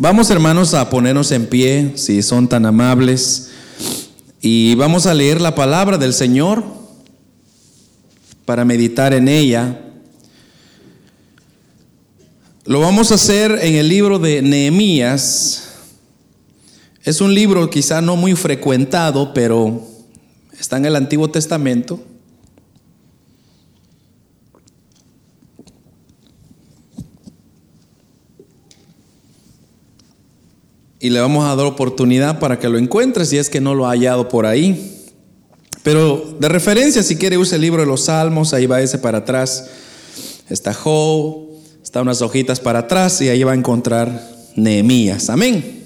Vamos hermanos a ponernos en pie, si son tan amables, y vamos a leer la palabra del Señor para meditar en ella. Lo vamos a hacer en el libro de Nehemías. Es un libro quizá no muy frecuentado, pero está en el Antiguo Testamento. Y le vamos a dar oportunidad para que lo encuentre si es que no lo ha hallado por ahí. Pero de referencia, si quiere, use el libro de los Salmos, ahí va ese para atrás. Está Job, está unas hojitas para atrás y ahí va a encontrar Nehemías. Amén.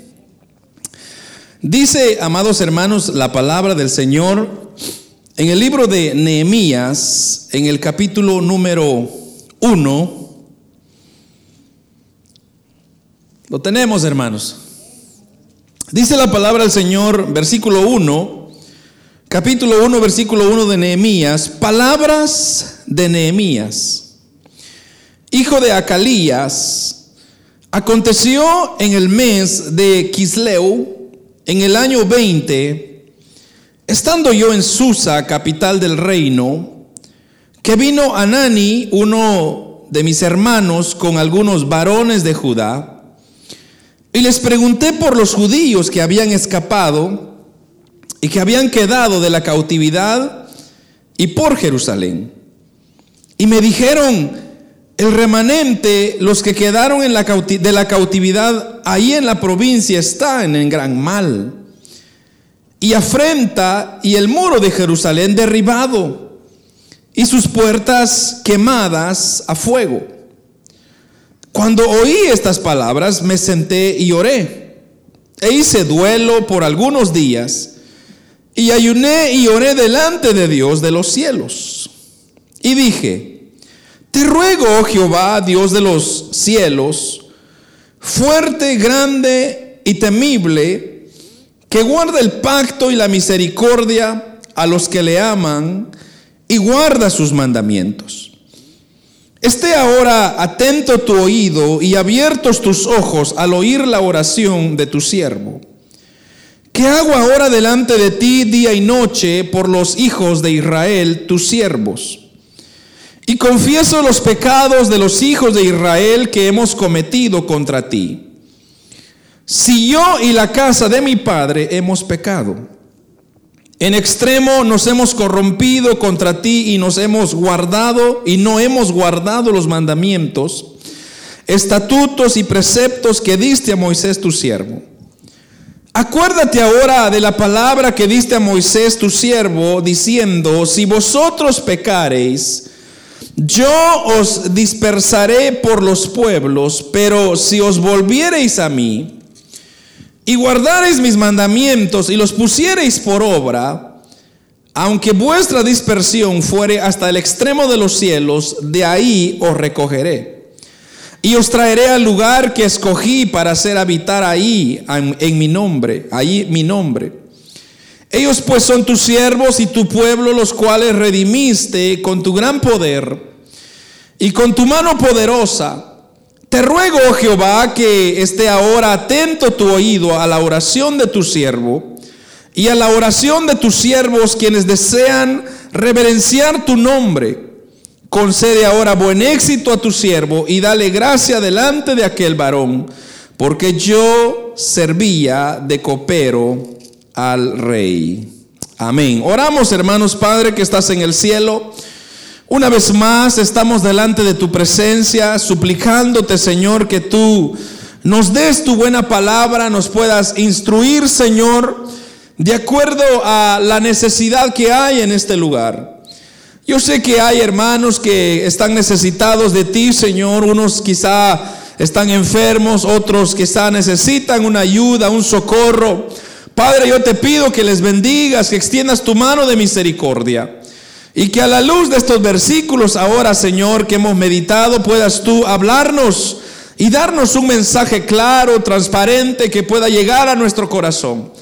Dice, amados hermanos, la palabra del Señor en el libro de Nehemías, en el capítulo número 1. Lo tenemos, hermanos. Dice la palabra del Señor, versículo 1, capítulo 1, versículo 1 de Nehemías, palabras de Nehemías, hijo de Acalías, aconteció en el mes de Kisleu, en el año 20, estando yo en Susa, capital del reino, que vino Anani, uno de mis hermanos, con algunos varones de Judá, y les pregunté por los judíos que habían escapado y que habían quedado de la cautividad y por Jerusalén. Y me dijeron, el remanente, los que quedaron en la de la cautividad ahí en la provincia están en gran mal. Y afrenta y el muro de Jerusalén derribado y sus puertas quemadas a fuego. Cuando oí estas palabras, me senté y oré. E hice duelo por algunos días y ayuné y oré delante de Dios de los cielos. Y dije, te ruego, oh Jehová, Dios de los cielos, fuerte, grande y temible, que guarda el pacto y la misericordia a los que le aman y guarda sus mandamientos. Esté ahora atento tu oído y abiertos tus ojos al oír la oración de tu siervo. ¿Qué hago ahora delante de ti día y noche por los hijos de Israel, tus siervos? Y confieso los pecados de los hijos de Israel que hemos cometido contra ti. Si yo y la casa de mi padre hemos pecado, en extremo nos hemos corrompido contra ti y nos hemos guardado y no hemos guardado los mandamientos, estatutos y preceptos que diste a Moisés tu siervo. Acuérdate ahora de la palabra que diste a Moisés tu siervo, diciendo, si vosotros pecareis, yo os dispersaré por los pueblos, pero si os volviereis a mí, y guardareis mis mandamientos y los pusiereis por obra, aunque vuestra dispersión fuere hasta el extremo de los cielos, de ahí os recogeré. Y os traeré al lugar que escogí para hacer habitar ahí en, mi nombre, ahí mi nombre. Ellos pues son tus siervos y tu pueblo, los cuales redimiste con tu gran poder y con tu mano poderosa te ruego, oh Jehová, que esté ahora atento tu oído a la oración de tu siervo y a la oración de tus siervos quienes desean reverenciar tu nombre. Concede ahora buen éxito a tu siervo y dale gracia delante de aquel varón, porque yo servía de copero al rey. Amén. Oramos, hermanos Padre, que estás en el cielo. Una vez más estamos delante de tu presencia, suplicándote, Señor, que tú nos des tu buena palabra, nos puedas instruir, Señor, de acuerdo a la necesidad que hay en este lugar. Yo sé que hay hermanos que están necesitados de ti, Señor, unos quizá están enfermos, otros quizá necesitan una ayuda, un socorro. Padre, yo te pido que les bendigas, que extiendas tu mano de misericordia. Y que a la luz de estos versículos ahora, Señor, que hemos meditado, puedas tú hablarnos y darnos un mensaje claro, transparente, que pueda llegar a nuestro corazón.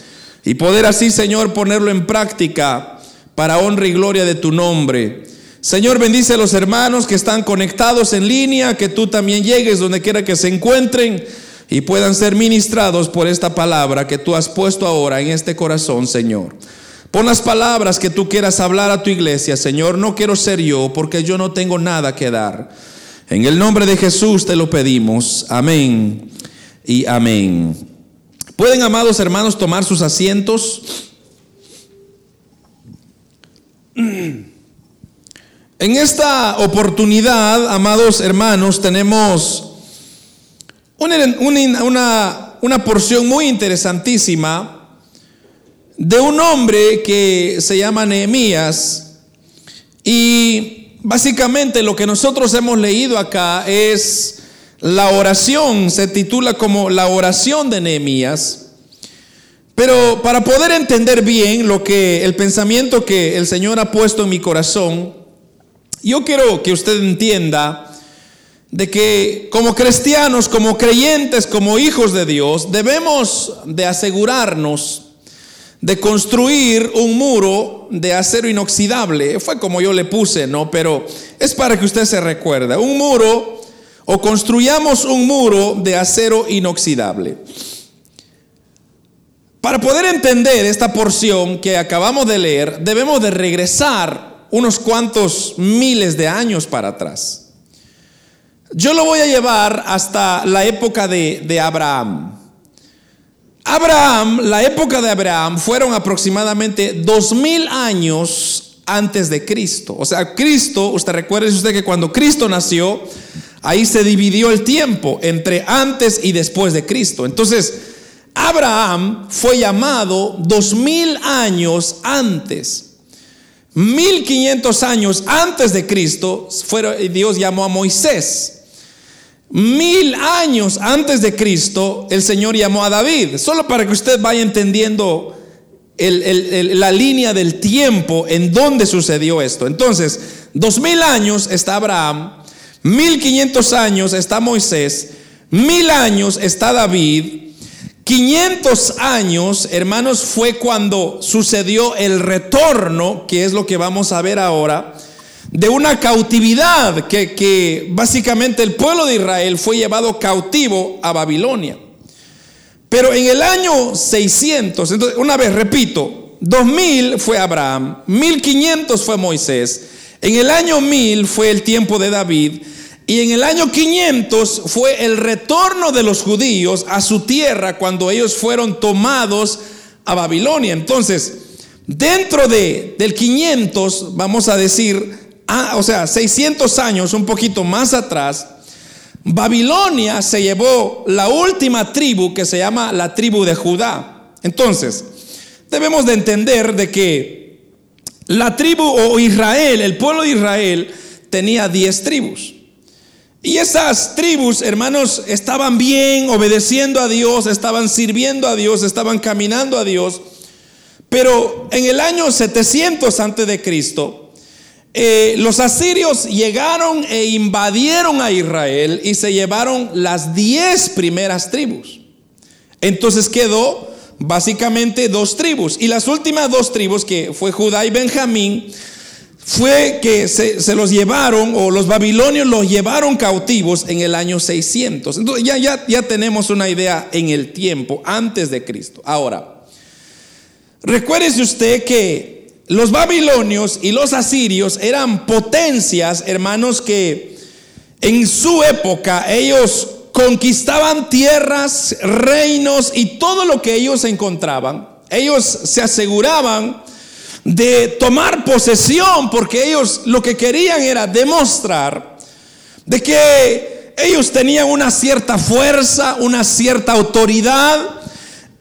Y poder así, Señor, ponerlo en práctica para honra y gloria de tu nombre. Señor, bendice a los hermanos que están conectados en línea, que tú también llegues donde quiera que se encuentren y puedan ser ministrados por esta palabra que tú has puesto ahora en este corazón, Señor. Pon las palabras que tú quieras hablar a tu iglesia, Señor. No quiero ser yo porque yo no tengo nada que dar. En el nombre de Jesús te lo pedimos. Amén y amén. Pueden, amados hermanos, tomar sus asientos. En esta oportunidad, amados hermanos, tenemos una, una, porción muy interesantísima de un hombre que se llama Nehemías y básicamente lo que nosotros hemos leído acá es la oración, se titula como la oración de Nehemías. Pero para poder entender bien lo que el pensamiento que el Señor ha puesto en mi corazón, yo quiero que usted entienda de que como cristianos, como creyentes, como hijos de Dios, debemos de asegurarnos de construir un muro de acero inoxidable. Fue como yo le puse, ¿no? Pero es para que usted se recuerde. Un muro o construyamos un muro de acero inoxidable. Para poder entender esta porción que acabamos de leer, debemos de regresar unos cuantos miles de años para atrás. Yo lo voy a llevar hasta la época de, de Abraham. Abraham, la época de Abraham fueron aproximadamente dos mil años antes de Cristo. O sea, Cristo, usted recuerde usted que cuando Cristo nació, ahí se dividió el tiempo entre antes y después de Cristo. Entonces, Abraham fue llamado dos mil años antes. Mil quinientos años antes de Cristo, Dios llamó a Moisés. Mil años antes de Cristo, el Señor llamó a David. Solo para que usted vaya entendiendo la línea del tiempo en donde sucedió esto. Entonces, dos mil años está Abraham, mil quinientos años está Moisés, mil años está David, 500 años, hermanos, fue cuando sucedió el retorno, que es lo que vamos a ver ahora de una cautividad que, básicamente el pueblo de Israel fue llevado cautivo a Babilonia. Pero en el año 600, entonces una vez repito, 2000 fue Abraham, 1500 fue Moisés, en el año 1000 fue el tiempo de David y en el año 500 fue el retorno de los judíos a su tierra cuando ellos fueron tomados a Babilonia. Entonces, dentro de, del 500, vamos a decir, Ah, o sea, 600 años, un poquito más atrás, Babilonia se llevó la última tribu que se llama la tribu de Judá. Entonces, debemos de entender de que la tribu o Israel, el pueblo de Israel, tenía 10 tribus. Y esas tribus, hermanos, estaban bien, obedeciendo a Dios, estaban sirviendo a Dios, estaban caminando a Dios. Pero en el año 700 antes de Cristo, eh, los asirios llegaron e invadieron a Israel y se llevaron las diez primeras tribus. Entonces quedó básicamente dos tribus. Y las últimas dos tribus, que fue Judá y Benjamín, fue que se, los llevaron, o los babilonios los llevaron cautivos en el año 600. Entonces ya, ya, ya tenemos una idea en el tiempo, antes de Cristo. Ahora, recuérdese usted que los babilonios y los asirios eran potencias, hermanos, que en su época ellos conquistaban tierras, reinos y todo lo que ellos encontraban. Ellos se aseguraban de tomar posesión porque ellos lo que querían era demostrar de que ellos tenían una cierta fuerza, una cierta autoridad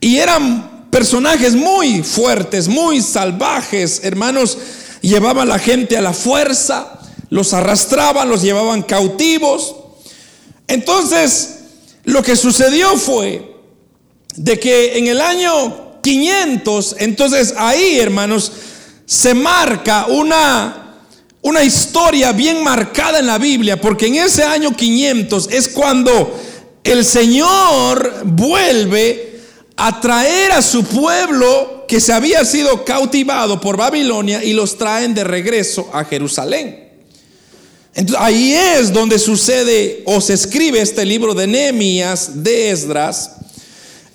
y eran personajes muy fuertes, muy salvajes, hermanos, llevaban a la gente a la fuerza, los arrastraban, los llevaban cautivos. Entonces, lo que sucedió fue de que en el año 500, entonces ahí, hermanos, se marca una, una historia bien marcada en la Biblia, porque en ese año 500 es cuando el Señor vuelve atraer a su pueblo que se había sido cautivado por Babilonia y los traen de regreso a Jerusalén. Entonces, ahí es donde sucede o se escribe este libro de Nehemías, de Esdras.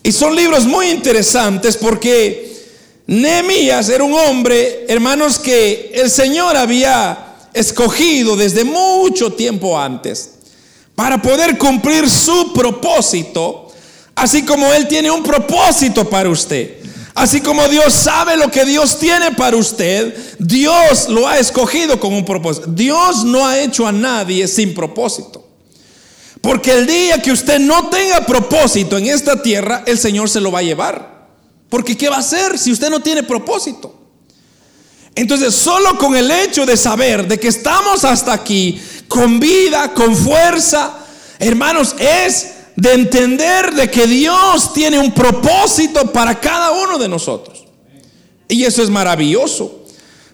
Y son libros muy interesantes porque Nehemías era un hombre, hermanos, que el Señor había escogido desde mucho tiempo antes para poder cumplir su propósito, así como Él tiene un propósito para usted. Así como Dios sabe lo que Dios tiene para usted, Dios lo ha escogido con un propósito. Dios no ha hecho a nadie sin propósito. Porque el día que usted no tenga propósito en esta tierra, el Señor se lo va a llevar. Porque ¿qué va a hacer si usted no tiene propósito? Entonces, solo con el hecho de saber de que estamos hasta aquí, con vida, con fuerza, hermanos, es de entender de que Dios tiene un propósito para cada uno de nosotros. Y eso es maravilloso.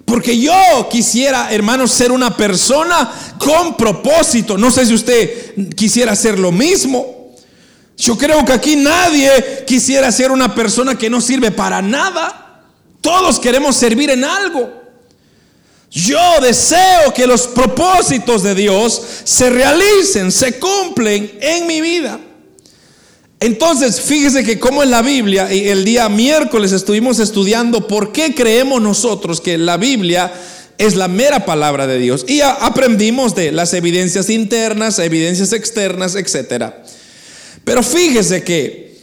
Porque yo quisiera, hermanos, ser una persona con propósito. No sé si usted quisiera hacer lo mismo. Yo creo que aquí nadie quisiera ser una persona que no sirve para nada. Todos queremos servir en algo. Yo deseo que los propósitos de Dios se realicen, se cumplen en mi vida. Entonces, fíjese que como en la Biblia, el día miércoles estuvimos estudiando por qué creemos nosotros que la Biblia es la mera palabra de Dios. Y aprendimos de las evidencias internas, evidencias externas, etc. Pero fíjese que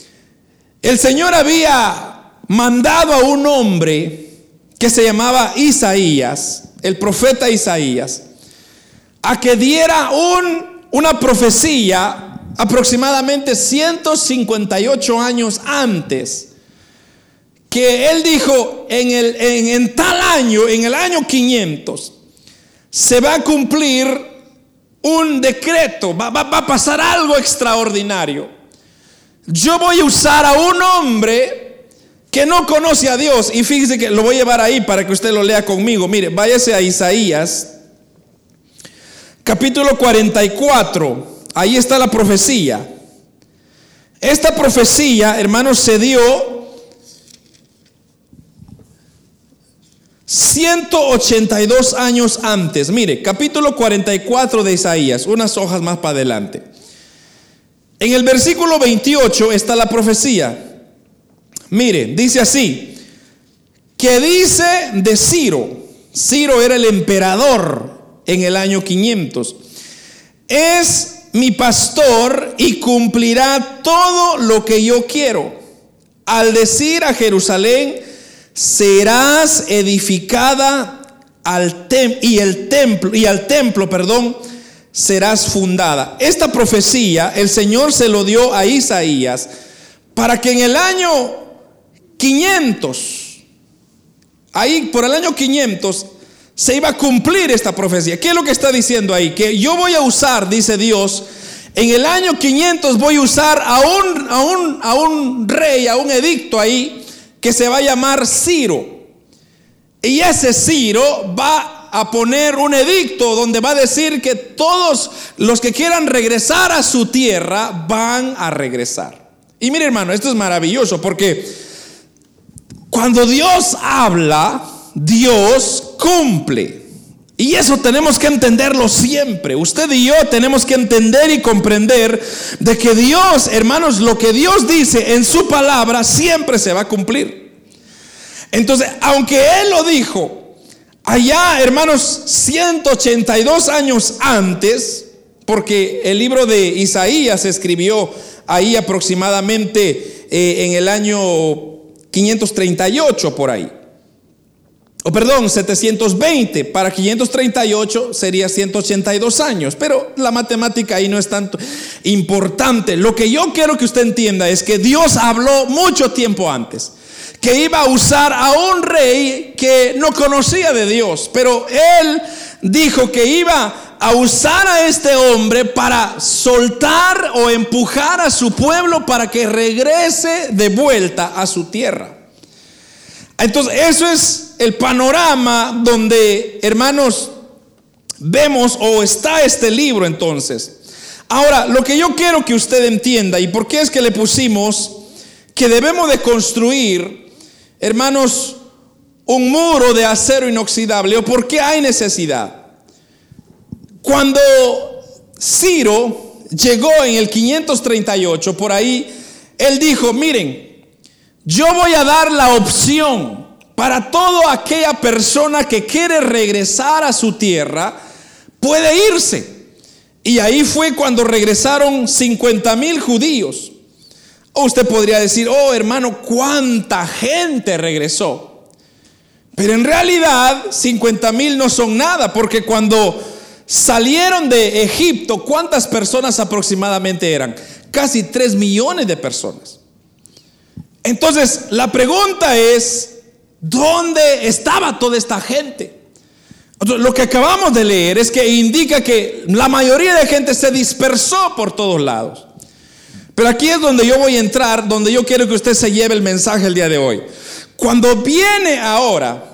el Señor había mandado a un hombre que se llamaba Isaías, el profeta Isaías, a que diera un, una profecía aproximadamente 158 años antes, que él dijo, en, el, en, tal año, en el año 500, se va a cumplir un decreto, va, va, va a pasar algo extraordinario. Yo voy a usar a un hombre que no conoce a Dios. Y fíjese que lo voy a llevar ahí para que usted lo lea conmigo. Mire, váyase a Isaías, capítulo 44. Ahí está la profecía. Esta profecía, hermanos, se dio 182 años antes. Mire, capítulo 44 de Isaías, unas hojas más para adelante. En el versículo 28 está la profecía. Mire, dice así, que dice de Ciro, Ciro era el emperador en el año 500, es mi pastor y cumplirá todo lo que yo quiero. Al decir a Jerusalén, serás edificada al y el templo y al templo, perdón, serás fundada. Esta profecía el Señor se lo dio a Isaías para que en el año 500 ahí por el año 500 se iba a cumplir esta profecía. ¿Qué es lo que está diciendo ahí? Que yo voy a usar, dice Dios, en el año 500 voy a usar a un, a un, a un rey, a un edicto ahí, que se va a llamar Ciro. Y ese Ciro va a poner un edicto donde va a decir que todos los que quieran regresar a su tierra van a regresar. Y mire hermano, esto es maravilloso porque cuando Dios habla, Dios cumple. Y eso tenemos que entenderlo siempre. Usted y yo tenemos que entender y comprender de que Dios, hermanos, lo que Dios dice en su palabra siempre se va a cumplir. Entonces, aunque Él lo dijo allá, hermanos, 182 años antes, porque el libro de Isaías se escribió ahí aproximadamente eh, en el año 538 por ahí o perdón, 720 para 538 sería 182 años, pero la matemática ahí no es tanto importante. Lo que yo quiero que usted entienda es que Dios habló mucho tiempo antes que iba a usar a un rey que no conocía de Dios, pero él dijo que iba a usar a este hombre para soltar o empujar a su pueblo para que regrese de vuelta a su tierra. Entonces, eso es el panorama donde, hermanos, vemos o está este libro entonces. Ahora, lo que yo quiero que usted entienda y por qué es que le pusimos que debemos de construir, hermanos, un muro de acero inoxidable o por qué hay necesidad. Cuando Ciro llegó en el 538, por ahí, él dijo, miren, yo voy a dar la opción para toda aquella persona que quiere regresar a su tierra, puede irse. Y ahí fue cuando regresaron 50 mil judíos. Usted podría decir, oh hermano, cuánta gente regresó. Pero en realidad 50 mil no son nada, porque cuando salieron de Egipto, ¿cuántas personas aproximadamente eran? Casi 3 millones de personas. Entonces, la pregunta es, ¿dónde estaba toda esta gente? Lo que acabamos de leer es que indica que la mayoría de gente se dispersó por todos lados. Pero aquí es donde yo voy a entrar, donde yo quiero que usted se lleve el mensaje el día de hoy. Cuando viene ahora,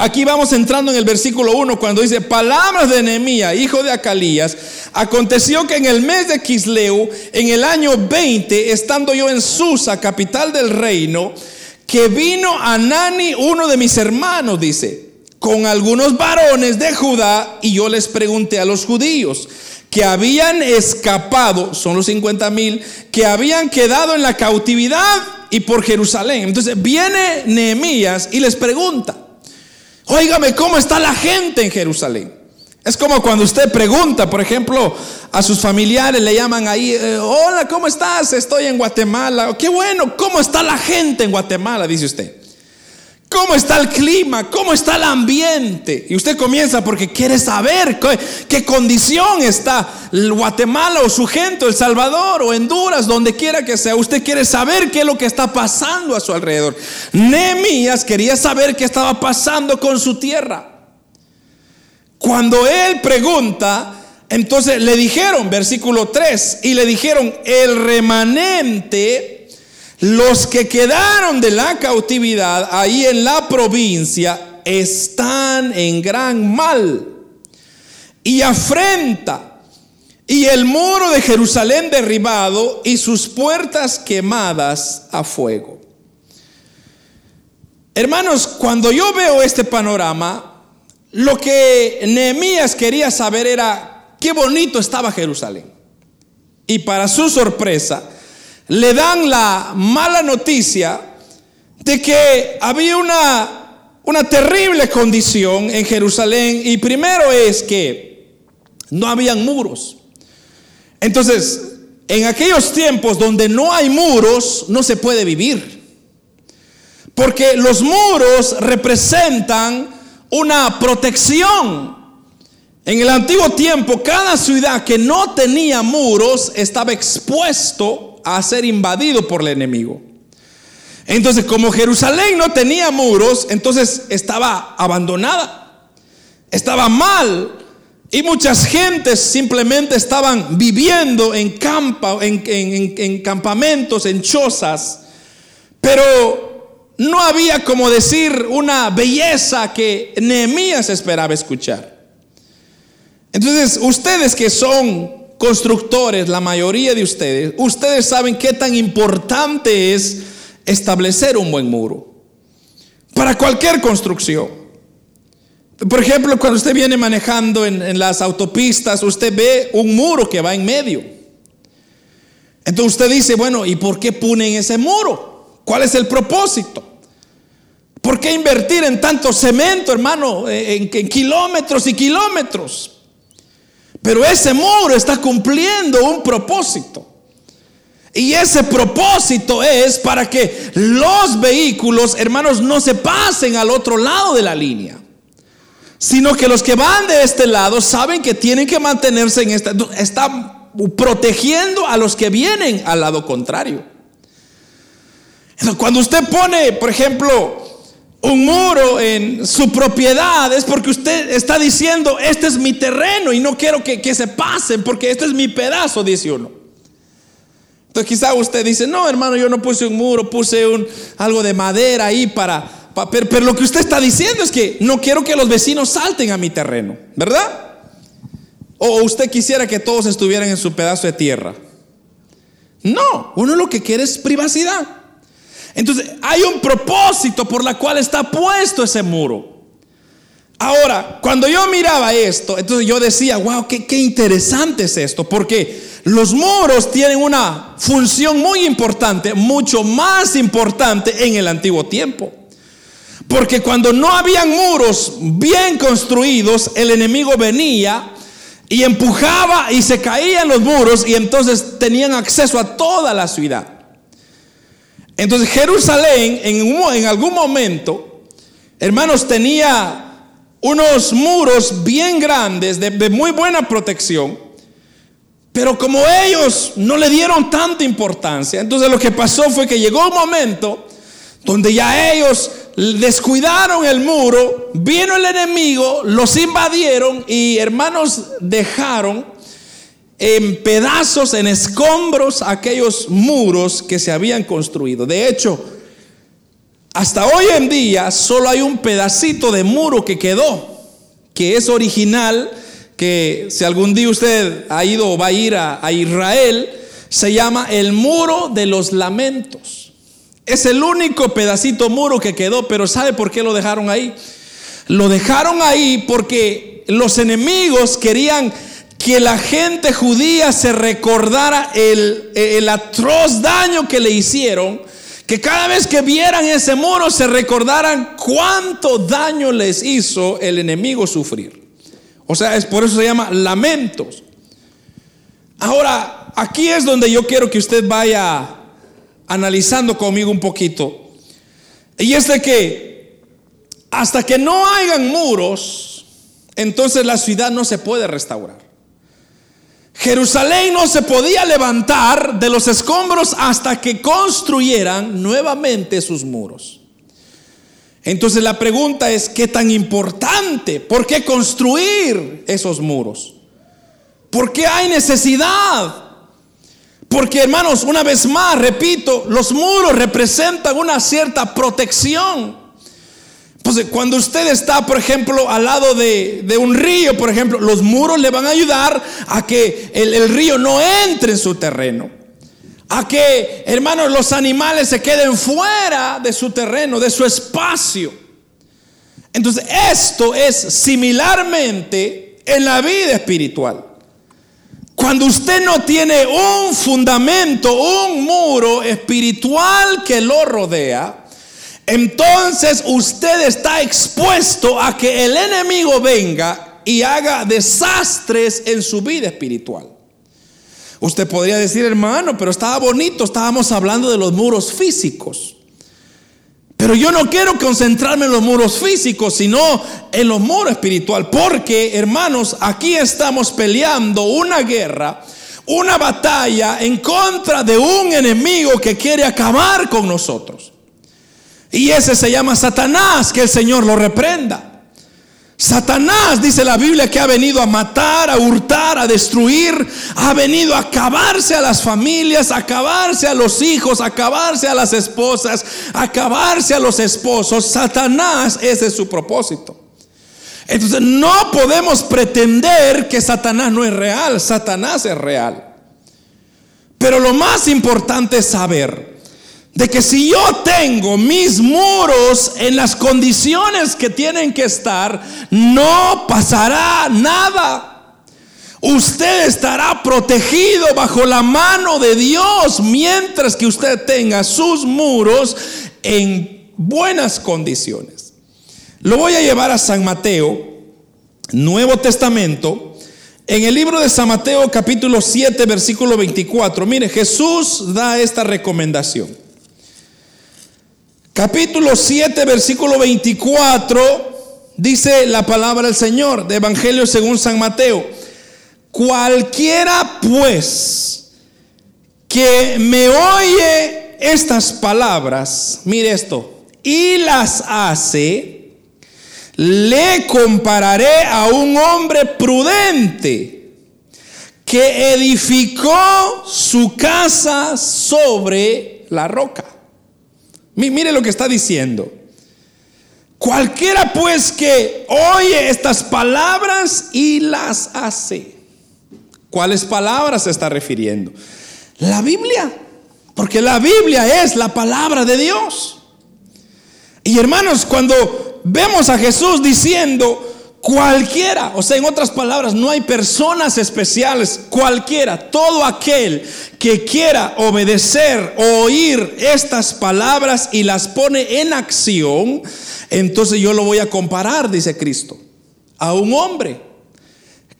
aquí vamos entrando en el versículo 1, cuando dice, palabras de Nehemías, hijo de Acalías, aconteció que en el mes de Quisleu, en el año 20, estando yo en Susa, capital del reino, que vino Anani, uno de mis hermanos, dice, con algunos varones de Judá y yo les pregunté a los judíos que habían escapado, son los 50 mil, que habían quedado en la cautividad y por Jerusalén. Entonces viene Nehemías y les pregunta, óigame, ¿cómo está la gente en Jerusalén? Es como cuando usted pregunta, por ejemplo, a sus familiares, le llaman ahí, eh, hola, ¿cómo estás? Estoy en Guatemala. Qué bueno, ¿cómo está la gente en Guatemala? Dice usted. ¿Cómo está el clima? ¿Cómo está el ambiente? Y usted comienza porque quiere saber qué, condición está Guatemala o su gente, El Salvador o Honduras, donde quiera que sea. Usted quiere saber qué es lo que está pasando a su alrededor. Nehemías quería saber qué estaba pasando con su tierra. Cuando él pregunta, entonces le dijeron, versículo 3, y le dijeron, el remanente los que quedaron de la cautividad ahí en la provincia están en gran mal y afrenta y el muro de Jerusalén derribado y sus puertas quemadas a fuego. Hermanos, cuando yo veo este panorama, lo que Nehemías quería saber era qué bonito estaba Jerusalén. Y para su sorpresa, le dan la mala noticia de que había una, una terrible condición en Jerusalén y primero es que no habían muros. Entonces, en aquellos tiempos donde no hay muros, no se puede vivir. Porque los muros representan una protección. En el antiguo tiempo, cada ciudad que no tenía muros estaba expuesto a ser invadido por el enemigo. Entonces, como Jerusalén no tenía muros, entonces estaba abandonada, estaba mal. Y muchas gentes simplemente estaban viviendo en, campa, en, campamentos, en chozas. Pero no había, como decir, una belleza que Nehemías esperaba escuchar. Entonces, ustedes que son constructores, la mayoría de ustedes, ustedes saben qué tan importante es establecer un buen muro para cualquier construcción. Por ejemplo, cuando usted viene manejando en, las autopistas, usted ve un muro que va en medio. Entonces usted dice, bueno, ¿y por qué ponen ese muro? ¿Cuál es el propósito? ¿Por qué invertir en tanto cemento, hermano, en kilómetros y kilómetros? Pero ese muro está cumpliendo un propósito. Y ese propósito es para que los vehículos, hermanos, no se pasen al otro lado de la línea. Sino que los que van de este lado saben que tienen que mantenerse en esta. Está protegiendo a los que vienen al lado contrario. Cuando usted pone, por ejemplo, un muro en su propiedad, es porque usted está diciendo, este es mi terreno y no quiero que, se pasen porque este es mi pedazo, dice uno. Entonces quizá usted dice, no hermano, yo no puse un muro, puse un, algo de madera ahí para... pero, pero lo que usted está diciendo es que no quiero que los vecinos salten a mi terreno, ¿verdad? O usted quisiera que todos estuvieran en su pedazo de tierra. No, uno lo que quiere es privacidad. Entonces, hay un propósito por la cual está puesto ese muro. Ahora, cuando yo miraba esto, entonces yo decía, wow, qué, qué interesante es esto, porque los muros tienen una función muy importante, mucho más importante en el antiguo tiempo. Porque cuando no habían muros bien construidos, el enemigo venía y empujaba y se caían los muros y entonces tenían acceso a toda la ciudad. Entonces Jerusalén en, algún momento, hermanos, tenía unos muros bien grandes, de, de muy buena protección, pero como ellos no le dieron tanta importancia, entonces lo que pasó fue que llegó un momento donde ya ellos descuidaron el muro, vino el enemigo, los invadieron y hermanos dejaron en pedazos, en escombros, aquellos muros que se habían construido. De hecho, hasta hoy en día solo hay un pedacito de muro que quedó, que es original, que si algún día usted ha ido o va a ir a, Israel, se llama el muro de los lamentos. Es el único pedacito muro que quedó, pero ¿sabe por qué lo dejaron ahí? Lo dejaron ahí porque los enemigos querían que la gente judía se recordara el, el, atroz daño que le hicieron, que cada vez que vieran ese muro se recordaran cuánto daño les hizo el enemigo sufrir. O sea, es por eso se llama lamentos. Ahora, aquí es donde yo quiero que usted vaya analizando conmigo un poquito. Y es de que hasta que no hayan muros, entonces la ciudad no se puede restaurar. Jerusalén no se podía levantar de los escombros hasta que construyeran nuevamente sus muros. Entonces la pregunta es, ¿qué tan importante? ¿Por qué construir esos muros? ¿Por qué hay necesidad porque hermanos, una vez más, repito, los muros representan una cierta protección. Pues cuando usted está, por ejemplo, al lado de, un río, por ejemplo, los muros le van a ayudar a que el, el río no entre en su terreno. A que, hermanos, los animales se queden fuera de su terreno, de su espacio. Entonces, esto es similarmente en la vida espiritual. Cuando usted no tiene un fundamento, un muro espiritual que lo rodea, entonces usted está expuesto a que el enemigo venga y haga desastres en su vida espiritual. Usted podría decir, hermano, pero estaba bonito, estábamos hablando de los muros físicos. Pero yo no quiero concentrarme en los muros físicos, sino en los muros espiritual. Porque, hermanos, aquí estamos peleando una guerra, una batalla en contra de un enemigo que quiere acabar con nosotros. Y ese se llama Satanás, que el Señor lo reprenda. Satanás, dice la Biblia, que ha venido a matar, a hurtar, a destruir, ha venido a acabarse a las familias, a acabarse a los hijos, a acabarse a las esposas, a acabarse a los esposos. Satanás, ese es su propósito. Entonces no podemos pretender que Satanás no es real, Satanás es real. Pero lo más importante es saber de que si yo tengo mis muros en las condiciones que tienen que estar, no pasará nada. Usted estará protegido bajo la mano de Dios mientras que usted tenga sus muros en buenas condiciones. Lo voy a llevar a San Mateo, Nuevo Testamento, en el libro de San Mateo capítulo 7, versículo 24. Mire, Jesús da esta recomendación. Capítulo 7, versículo 24, dice la palabra del Señor, de Evangelio según San Mateo. Cualquiera pues que me oye estas palabras, mire esto, y las hace, le compararé a un hombre prudente que edificó su casa sobre la roca. Mire lo que está diciendo. Cualquiera pues que oye estas palabras y las hace. ¿Cuáles palabras se está refiriendo? La Biblia. Porque la Biblia es la palabra de Dios. Y hermanos, cuando vemos a Jesús diciendo, Cualquiera, o sea, en otras palabras, no hay personas especiales, cualquiera, todo aquel que quiera obedecer oír estas palabras y las pone en acción, entonces yo lo voy a comparar, dice Cristo, a un hombre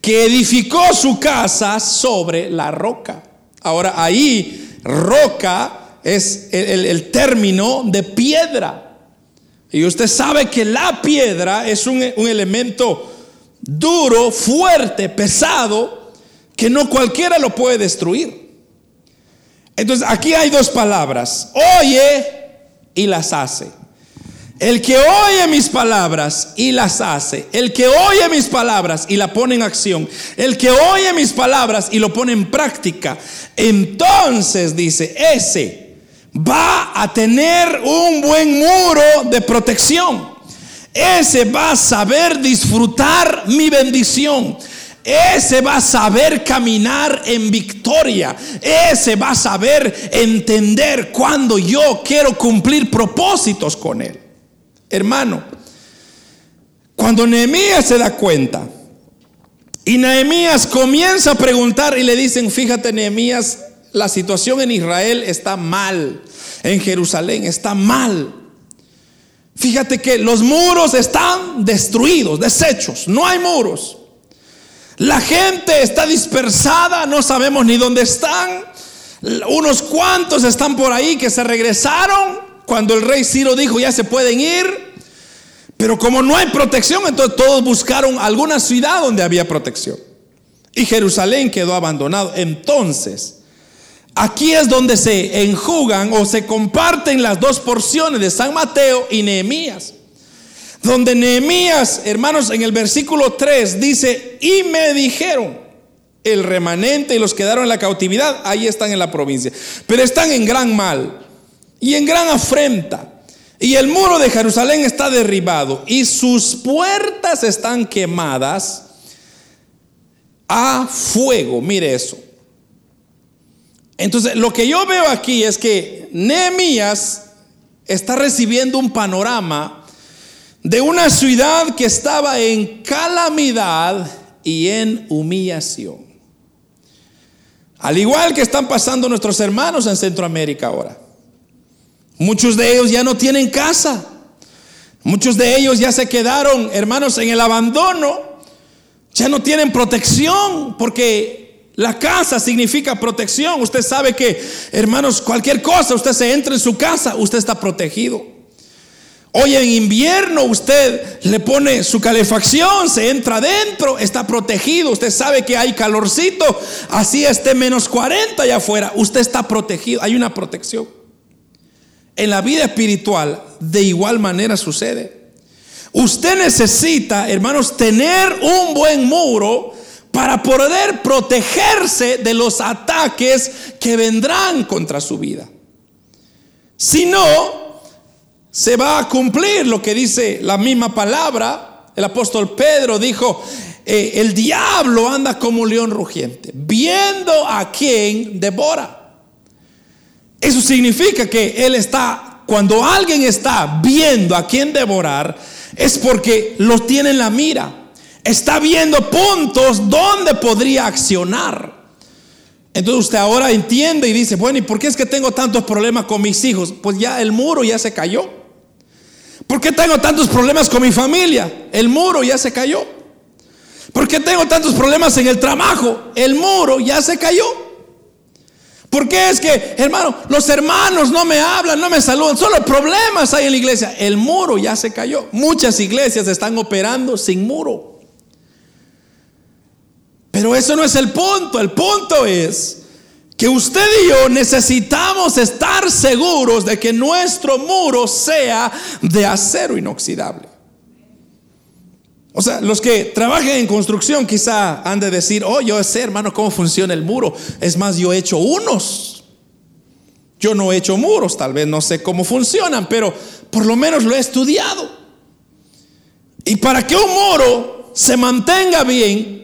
que edificó su casa sobre la roca. Ahora ahí, roca es el, término de piedra. Y usted sabe que la piedra es un, un elemento duro, fuerte, pesado, que no cualquiera lo puede destruir. Entonces aquí hay dos palabras, oye y las hace. El que oye mis palabras y las hace, el que oye mis palabras y la pone en acción, el que oye mis palabras y lo pone en práctica, entonces dice, ese va a tener un buen muro de protección. Ese va a saber disfrutar mi bendición. Ese va a saber caminar en victoria. Ese va a saber entender cuando yo quiero cumplir propósitos con él. Hermano, cuando Nehemías se da cuenta y Nehemías comienza a preguntar y le dicen, fíjate Nehemías, la situación en Israel está mal, en Jerusalén está mal. Fíjate que los muros están destruidos, deshechos, no hay muros. La gente está dispersada, no sabemos ni dónde están. Unos cuantos están por ahí que se regresaron cuando el rey Ciro dijo ya se pueden ir. Pero como no hay protección, entonces todos buscaron alguna ciudad donde había protección. Y Jerusalén quedó abandonado. Entonces, Aquí es donde se enjugan o se comparten las dos porciones de San Mateo y Nehemías. Donde Nehemías, hermanos, en el versículo 3 dice, y me dijeron, el remanente y los quedaron en la cautividad, ahí están en la provincia, pero están en gran mal y en gran afrenta. Y el muro de Jerusalén está derribado y sus puertas están quemadas a fuego. Mire eso. Entonces, lo que yo veo aquí es que Nehemías está recibiendo un panorama de una ciudad que estaba en calamidad y en humillación. Al igual que están pasando nuestros hermanos en Centroamérica ahora. Muchos de ellos ya no tienen casa. Muchos de ellos ya se quedaron, hermanos, en el abandono. Ya no tienen protección porque la casa significa protección. Usted sabe que, hermanos, cualquier cosa, usted se entra en su casa, usted está protegido. Hoy en invierno usted le pone su calefacción, se entra adentro, está protegido. Usted sabe que hay calorcito, así esté menos 40 allá afuera, usted está protegido, hay una protección. En la vida espiritual, de igual manera sucede. Usted necesita, hermanos, tener un buen muro para poder protegerse de los ataques que vendrán contra su vida. Si no, se va a cumplir lo que dice la misma palabra. El apóstol Pedro dijo, eh, el diablo anda como un león rugiente, viendo a quien devora. Eso significa que él está, cuando alguien está viendo a quien devorar, es porque lo tiene en la mira está viendo puntos donde podría accionar. Entonces usted ahora entiende y dice, bueno, ¿y por qué es que tengo tantos problemas con mis hijos? Pues ya el muro ya se cayó. ¿Por qué tengo tantos problemas con mi familia? El muro ya se cayó. ¿Por qué tengo tantos problemas en el trabajo? El muro ya se cayó. ¿Por qué es que, hermano, los hermanos no me hablan, no me saludan? Solo problemas hay en la iglesia. El muro ya se cayó. Muchas iglesias están operando sin muro. Pero eso no es el punto. El punto es que usted y yo necesitamos estar seguros de que nuestro muro sea de acero inoxidable. O sea, los que trabajen en construcción quizá han de decir, oh, yo sé, hermano, cómo funciona el muro. Es más, yo he hecho unos. Yo no he hecho muros, tal vez no sé cómo funcionan, pero por lo menos lo he estudiado. Y para que un muro se mantenga bien,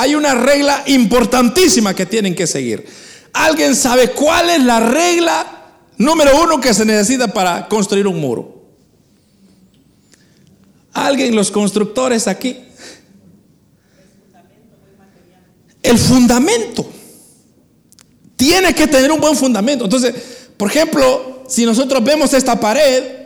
hay una regla importantísima que tienen que seguir. ¿Alguien sabe cuál es la regla número uno que se necesita para construir un muro? ¿Alguien, los constructores aquí? El fundamento. Tiene que tener un buen fundamento. Entonces, por ejemplo, si nosotros vemos esta pared,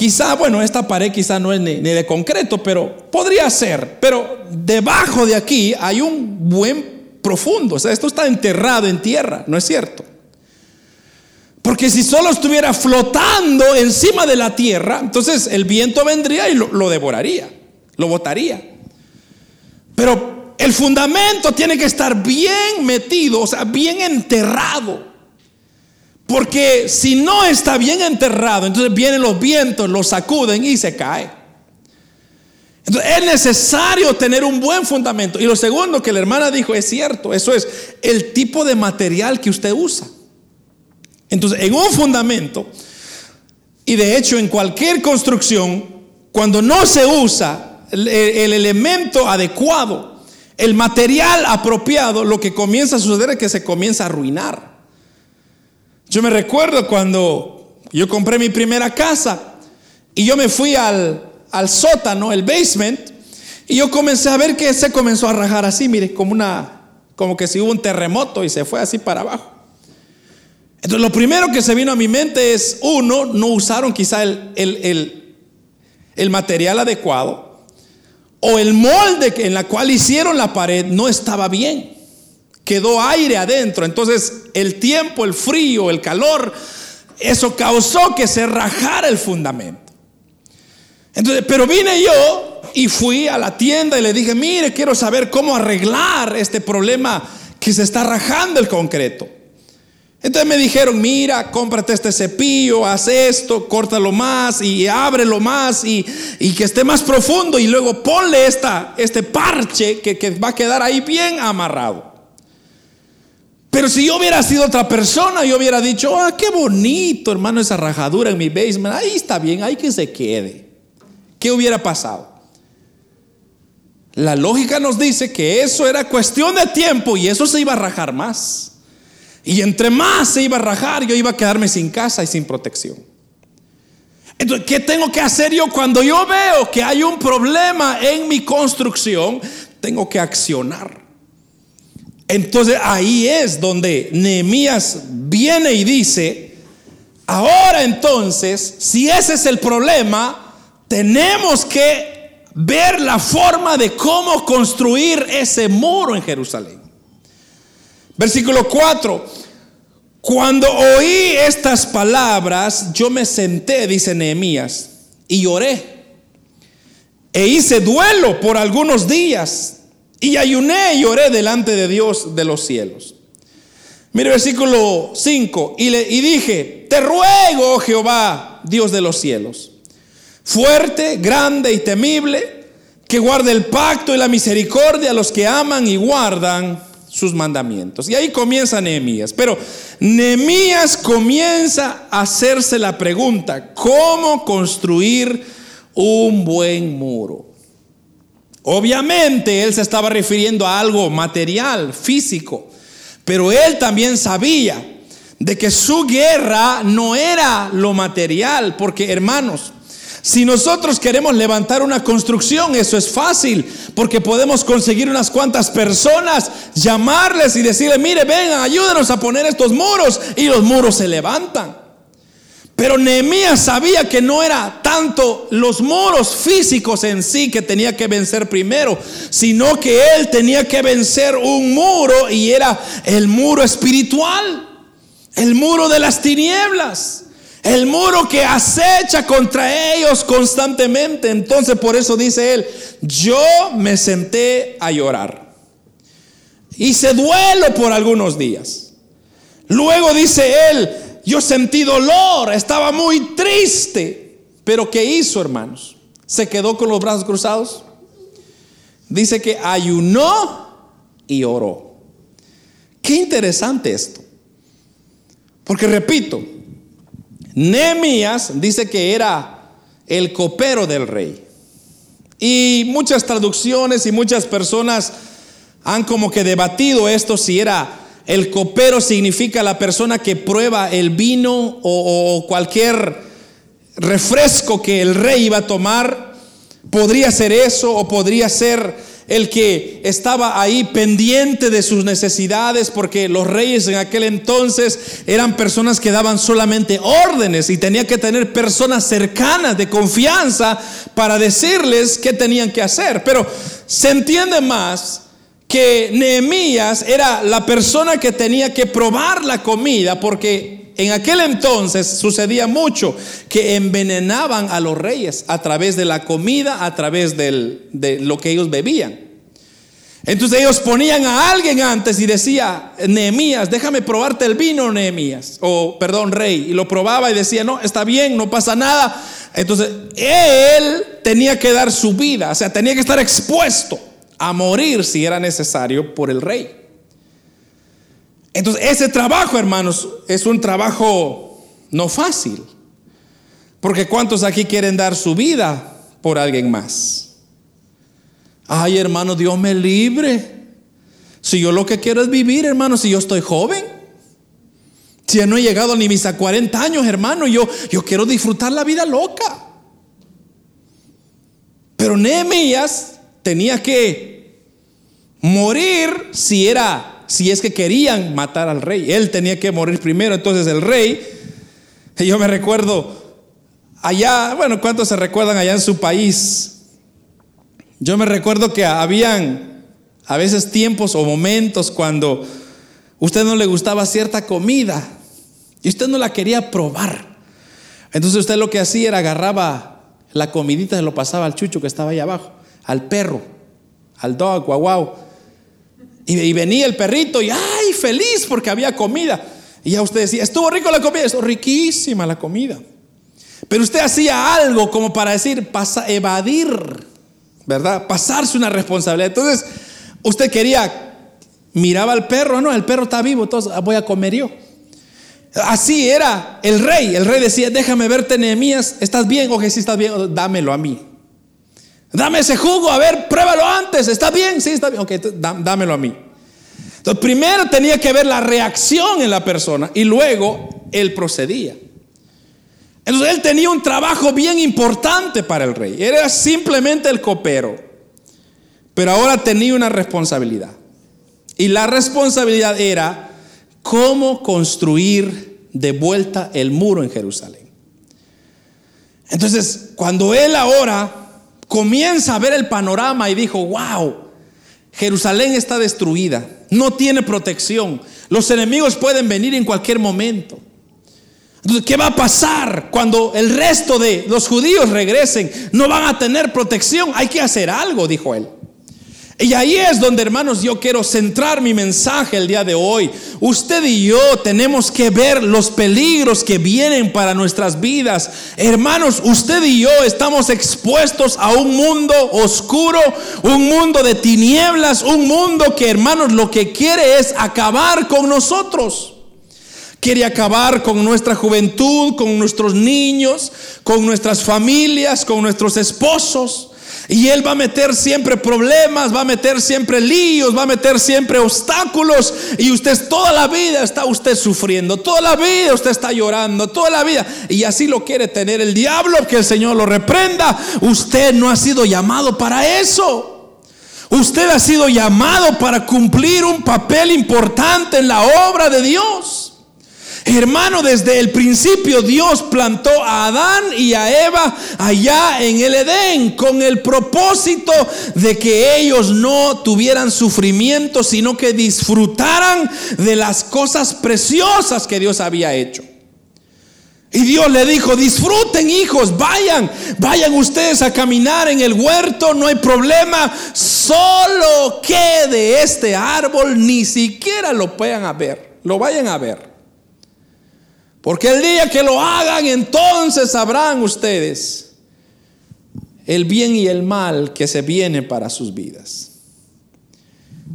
quizá, bueno, esta pared quizá no es ni, de concreto, pero podría ser. Pero debajo de aquí hay un buen profundo. O sea, esto está enterrado en tierra, ¿no es cierto? Porque si solo estuviera flotando encima de la tierra, entonces el viento vendría y lo, lo devoraría, lo botaría. Pero el fundamento tiene que estar bien metido, o sea, bien enterrado. Porque si no está bien enterrado, entonces vienen los vientos, lo sacuden y se cae. Entonces es necesario tener un buen fundamento. Y lo segundo que la hermana dijo es cierto, eso es el tipo de material que usted usa. Entonces, en un fundamento, y de hecho en cualquier construcción, cuando no se usa el, el elemento adecuado, el material apropiado, lo que comienza a suceder es que se comienza a arruinar. Yo me recuerdo cuando yo compré mi primera casa y yo me fui al, sótano, el basement, y yo comencé a ver que se comenzó a rajar así, mire, como una, como que si hubo un terremoto y se fue así para abajo. Entonces lo primero que se vino a mi mente es, uno, no usaron quizá el, el, el material adecuado o el molde en la cual hicieron la pared no estaba bien. Quedó aire adentro. Entonces el tiempo, el frío, el calor, eso causó que se rajara el fundamento. Entonces, pero vine yo y fui a la tienda y le dije, mire, quiero saber cómo arreglar este problema que se está rajando el concreto. Entonces me dijeron, mira, cómprate este cepillo, haz esto, córtalo más y ábrelo más y, que esté más profundo y luego ponle esta, este parche que, que va a quedar ahí bien amarrado. Pero si yo hubiera sido otra persona, yo hubiera dicho, ah, qué bonito, hermano, esa rajadura en mi basement, ahí está bien, ahí que se quede. ¿Qué hubiera pasado? La lógica nos dice que eso era cuestión de tiempo y eso se iba a rajar más. Y entre más se iba a rajar, yo iba a quedarme sin casa y sin protección. Entonces, ¿qué tengo que hacer yo cuando yo veo que hay un problema en mi construcción? Tengo que accionar. Entonces ahí es donde Nehemías viene y dice, ahora entonces, si ese es el problema, tenemos que ver la forma de cómo construir ese muro en Jerusalén. Versículo 4. Cuando oí estas palabras, yo me senté, dice Nehemías, y lloré. E hice duelo por algunos días. Y ayuné y lloré delante de Dios de los cielos. Mire versículo 5. Y, le, y dije, te ruego, oh Jehová, Dios de los cielos, fuerte, grande y temible, que guarde el pacto y la misericordia a los que aman y guardan sus mandamientos. Y ahí comienza Nehemías. Pero Nehemías comienza a hacerse la pregunta, ¿cómo construir un buen muro? Obviamente él se estaba refiriendo a algo material, físico, pero él también sabía de que su guerra no era lo material, porque hermanos, si nosotros queremos levantar una construcción, eso es fácil, porque podemos conseguir unas cuantas personas, llamarles y decirle, mire, vengan, ayúdenos a poner estos muros, y los muros se levantan. Pero Nehemías sabía que no era tanto los muros físicos en sí que tenía que vencer primero, sino que él tenía que vencer un muro y era el muro espiritual, el muro de las tinieblas. El muro que acecha contra ellos constantemente. Entonces por eso dice él, yo me senté a llorar. Hice duelo por algunos días. Luego dice él, yo sentí dolor, estaba muy triste. Pero ¿qué hizo, hermanos? ¿Se quedó con los brazos cruzados? Dice que ayunó y oró. Qué interesante esto. Porque repito, Nehemías dice que era el copero del rey. Y muchas traducciones y muchas personas han como que debatido esto si era el copero significa la persona que prueba el vino o, cualquier refresco que el rey iba a tomar. Podría ser eso o podría ser el que estaba ahí pendiente de sus necesidades, porque los reyes en aquel entonces eran personas que daban solamente órdenes y tenía que tener personas cercanas de confianza para decirles qué tenían que hacer. Pero se entiende más que Nehemías era la persona que tenía que probar la comida, porque en aquel entonces sucedía mucho que envenenaban a los reyes a través de la comida, a través de lo que ellos bebían. Entonces ellos ponían a alguien antes y decía, Nehemías, déjame probarte el vino, Nehemías, o perdón, rey, y lo probaba y decía, no, está bien, no pasa nada. Entonces él tenía que dar su vida, o sea, tenía que estar expuesto a morir si era necesario por el rey. Entonces, ese trabajo, hermanos, es un trabajo no fácil. Porque ¿cuántos aquí quieren dar su vida por alguien más? Ay, hermano, Dios me libre. Si yo lo que quiero es vivir, hermano, si yo estoy joven. Si ya no he llegado ni mis a 40 años, hermano, yo, yo quiero disfrutar la vida loca. Pero Nehemías tenía que morir si era, si es que querían matar al rey. Él tenía que morir primero. Entonces el rey, yo me recuerdo allá, bueno, ¿cuántos se recuerdan allá en su país? Yo me recuerdo que habían a veces tiempos o momentos cuando usted no le gustaba cierta comida y usted no la quería probar. Entonces usted lo que hacía era agarraba la comidita y lo pasaba al chucho que estaba ahí abajo al perro, al dog, guau, guau. Y, venía el perrito y ¡ay! Feliz porque había comida. Y ya usted decía, estuvo rico la comida, estuvo riquísima la comida. Pero usted hacía algo como para decir, pasa, evadir, ¿verdad? Pasarse una responsabilidad. Entonces, usted quería, miraba al perro, no, el perro está vivo, entonces voy a comer yo. Así era el rey. El rey decía, déjame verte, Nehemías, ¿estás bien? O que si estás bien, dámelo a mí. Dame ese jugo, a ver, pruébalo antes. ¿Está bien? Sí, está bien. Ok, dámelo a mí. Entonces, primero tenía que ver la reacción en la persona y luego él procedía. Entonces, él tenía un trabajo bien importante para el rey. Era simplemente el copero. Pero ahora tenía una responsabilidad. Y la responsabilidad era cómo construir de vuelta el muro en Jerusalén. Entonces, cuando él ahora comienza a ver el panorama y dijo, wow, Jerusalén está destruida, no tiene protección, los enemigos pueden venir en cualquier momento. ¿qué va a pasar cuando el resto de los judíos regresen? No van a tener protección, hay que hacer algo, dijo él. Y ahí es donde, hermanos, yo quiero centrar mi mensaje el día de hoy. Usted y yo tenemos que ver los peligros que vienen para nuestras vidas. Hermanos, usted y yo estamos expuestos a un mundo oscuro, un mundo de tinieblas, un mundo que, hermanos, lo que quiere es acabar con nosotros. Quiere acabar con nuestra juventud, con nuestros niños, con nuestras familias, con nuestros esposos. Y Él va a meter siempre problemas, va a meter siempre líos, va a meter siempre obstáculos. Y usted toda la vida está usted sufriendo, toda la vida usted está llorando, toda la vida. Y así lo quiere tener el diablo, que el Señor lo reprenda. Usted no ha sido llamado para eso. Usted ha sido llamado para cumplir un papel importante en la obra de Dios. Hermano, desde el principio Dios plantó a Adán y a Eva allá en el Edén con el propósito de que ellos no tuvieran sufrimiento, sino que disfrutaran de las cosas preciosas que Dios había hecho. Y Dios le dijo, disfruten hijos, vayan, vayan ustedes a caminar en el huerto, no hay problema, solo que de este árbol ni siquiera lo puedan ver, lo vayan a ver. Porque el día que lo hagan, entonces sabrán ustedes el bien y el mal que se viene para sus vidas.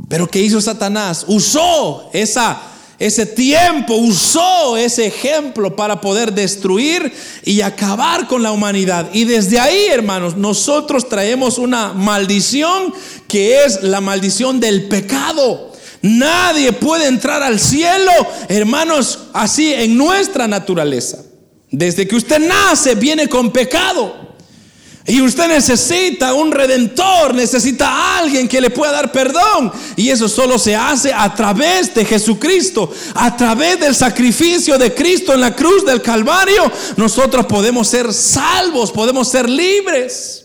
Pero ¿qué hizo Satanás? Usó esa, ese tiempo, usó ese ejemplo para poder destruir y acabar con la humanidad. Y desde ahí, hermanos, nosotros traemos una maldición que es la maldición del pecado. Nadie puede entrar al cielo, hermanos, así en nuestra naturaleza. Desde que usted nace viene con pecado. Y usted necesita un redentor, necesita a alguien que le pueda dar perdón. Y eso solo se hace a través de Jesucristo, a través del sacrificio de Cristo en la cruz del Calvario. Nosotros podemos ser salvos, podemos ser libres.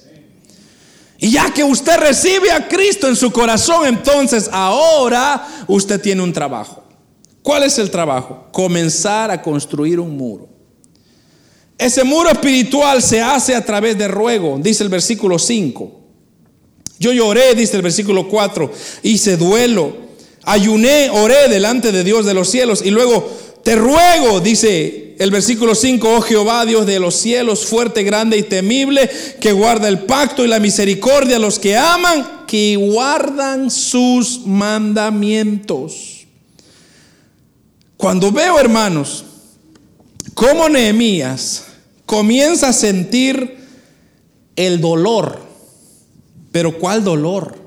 Y ya que usted recibe a Cristo en su corazón, entonces ahora usted tiene un trabajo. ¿Cuál es el trabajo? Comenzar a construir un muro. Ese muro espiritual se hace a través de ruego, dice el versículo 5. Yo lloré, dice el versículo 4, hice duelo, ayuné, oré delante de Dios de los cielos y luego te ruego, dice el versículo 5, oh Jehová, Dios de los cielos, fuerte, grande y temible, que guarda el pacto y la misericordia a los que aman, que guardan sus mandamientos. Cuando veo, hermanos, cómo Nehemías comienza a sentir el dolor. Pero ¿cuál dolor?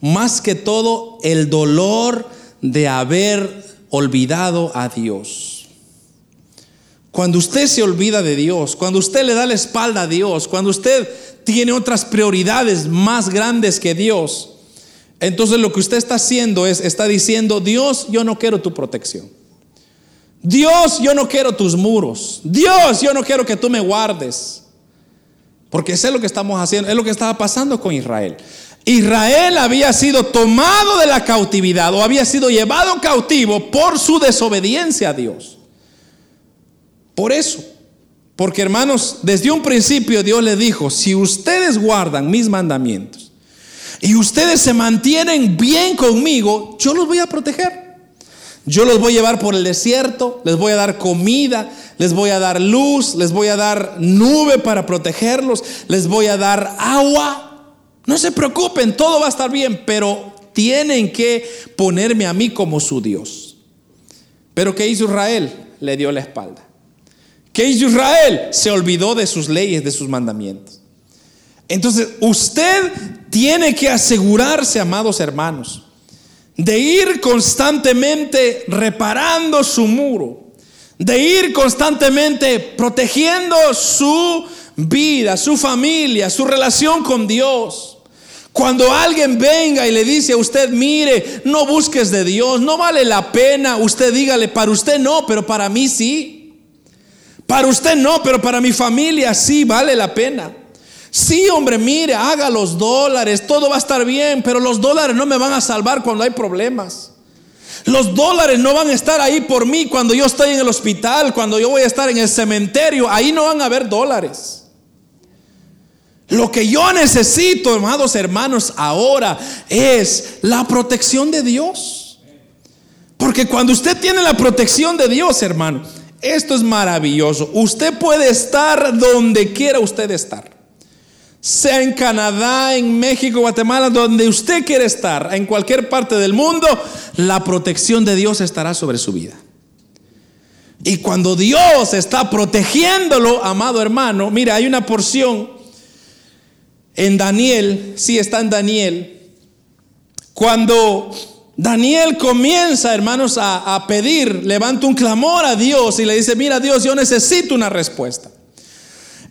Más que todo el dolor de haber olvidado a Dios. Cuando usted se olvida de Dios, cuando usted le da la espalda a Dios, cuando usted tiene otras prioridades más grandes que Dios, entonces lo que usted está haciendo es, está diciendo, Dios, yo no quiero tu protección. Dios, yo no quiero tus muros. Dios, yo no quiero que tú me guardes. Porque es lo que estamos haciendo, es lo que estaba pasando con Israel. Israel había sido tomado de la cautividad o había sido llevado cautivo por su desobediencia a Dios. Por eso, porque hermanos, desde un principio Dios le dijo, si ustedes guardan mis mandamientos y ustedes se mantienen bien conmigo, yo los voy a proteger. Yo los voy a llevar por el desierto, les voy a dar comida, les voy a dar luz, les voy a dar nube para protegerlos, les voy a dar agua. No se preocupen, todo va a estar bien, pero tienen que ponerme a mí como su Dios. Pero ¿qué hizo Israel? Le dio la espalda. ¿Qué hizo Israel? Se olvidó de sus leyes, de sus mandamientos. Entonces, usted tiene que asegurarse, amados hermanos, de ir constantemente reparando su muro, de ir constantemente protegiendo su vida, su familia, su relación con Dios. Cuando alguien venga y le dice a usted, mire, no busques de Dios, no vale la pena, usted dígale, para usted no, pero para mí sí. Para usted no, pero para mi familia sí vale la pena. Sí, hombre, mire, haga los dólares, todo va a estar bien, pero los dólares no me van a salvar cuando hay problemas. Los dólares no van a estar ahí por mí cuando yo estoy en el hospital, cuando yo voy a estar en el cementerio, ahí no van a haber dólares. Lo que yo necesito, amados hermanos, ahora es la protección de Dios. Porque cuando usted tiene la protección de Dios, hermano, esto es maravilloso. Usted puede estar donde quiera usted estar sea en Canadá, en México, Guatemala, donde usted quiere estar, en cualquier parte del mundo, la protección de Dios estará sobre su vida. Y cuando Dios está protegiéndolo, amado hermano, mira, hay una porción en Daniel, sí está en Daniel, cuando Daniel comienza, hermanos, a, pedir, levanta un clamor a Dios y le dice, mira Dios, yo necesito una respuesta.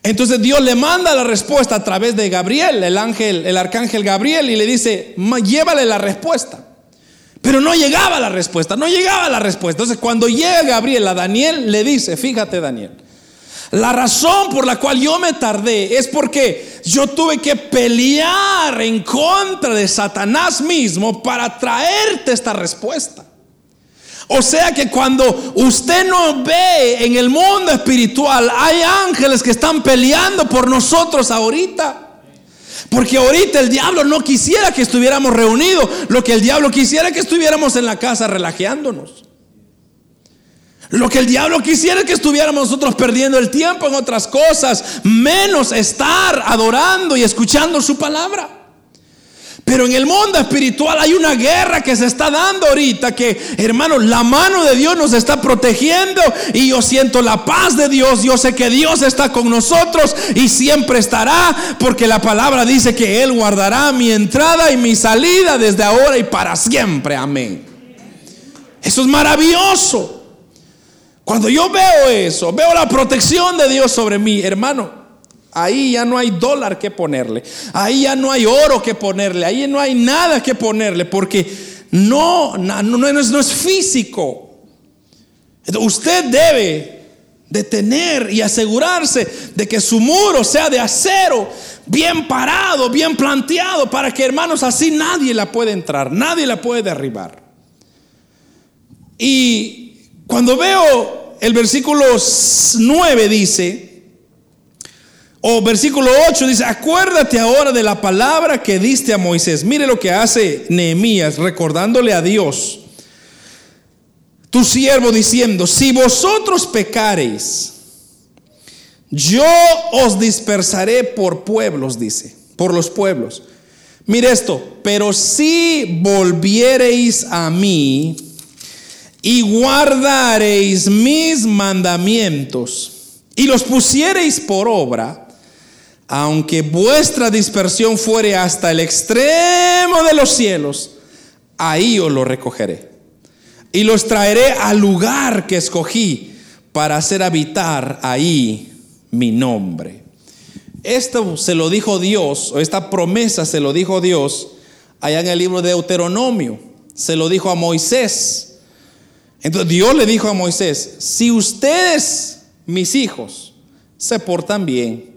Entonces Dios le manda la respuesta a través de Gabriel, el ángel, el arcángel Gabriel, y le dice, llévale la respuesta. Pero no llegaba la respuesta, no llegaba la respuesta. Entonces cuando llega Gabriel a Daniel, le dice, fíjate Daniel, la razón por la cual yo me tardé es porque yo tuve que pelear en contra de Satanás mismo para traerte esta respuesta. O sea que cuando usted no ve en el mundo espiritual, hay ángeles que están peleando por nosotros ahorita. Porque ahorita el diablo no quisiera que estuviéramos reunidos. Lo que el diablo quisiera que estuviéramos en la casa relajeándonos. Lo que el diablo quisiera que estuviéramos nosotros perdiendo el tiempo en otras cosas, menos estar adorando y escuchando su palabra. Pero en el mundo espiritual hay una guerra que se está dando ahorita que, hermano, la mano de Dios nos está protegiendo y yo siento la paz de Dios. Yo sé que Dios está con nosotros y siempre estará porque la palabra dice que Él guardará mi entrada y mi salida desde ahora y para siempre. Amén. Eso es maravilloso. Cuando yo veo eso, veo la protección de Dios sobre mí, hermano. Ahí ya no hay dólar que ponerle. Ahí ya no hay oro que ponerle. Ahí no hay nada que ponerle porque no, no, es, físico. Usted debe de tener y asegurarse de que su muro sea de acero, bien parado, bien planteado, para que hermanos así nadie la puede entrar, nadie la puede derribar. Y cuando veo el versículo 9 dice, o versículo 8 dice, acuérdate ahora de la palabra que diste a Moisés. Mire lo que hace Nehemías recordándole a Dios, tu siervo diciendo, si vosotros pecareis, yo os dispersaré por pueblos, dice, por los pueblos. Mire esto, pero si volviereis a mí y guardareis mis mandamientos y los pusiereis por obra, aunque vuestra dispersión fuere hasta el extremo de los cielos, ahí os lo recogeré. Y los traeré al lugar que escogí para hacer habitar ahí mi nombre. Esto se lo dijo Dios, o esta promesa se lo dijo Dios allá en el libro de Deuteronomio. Se lo dijo a Moisés. Entonces Dios le dijo a Moisés, si ustedes, mis hijos, se portan bien,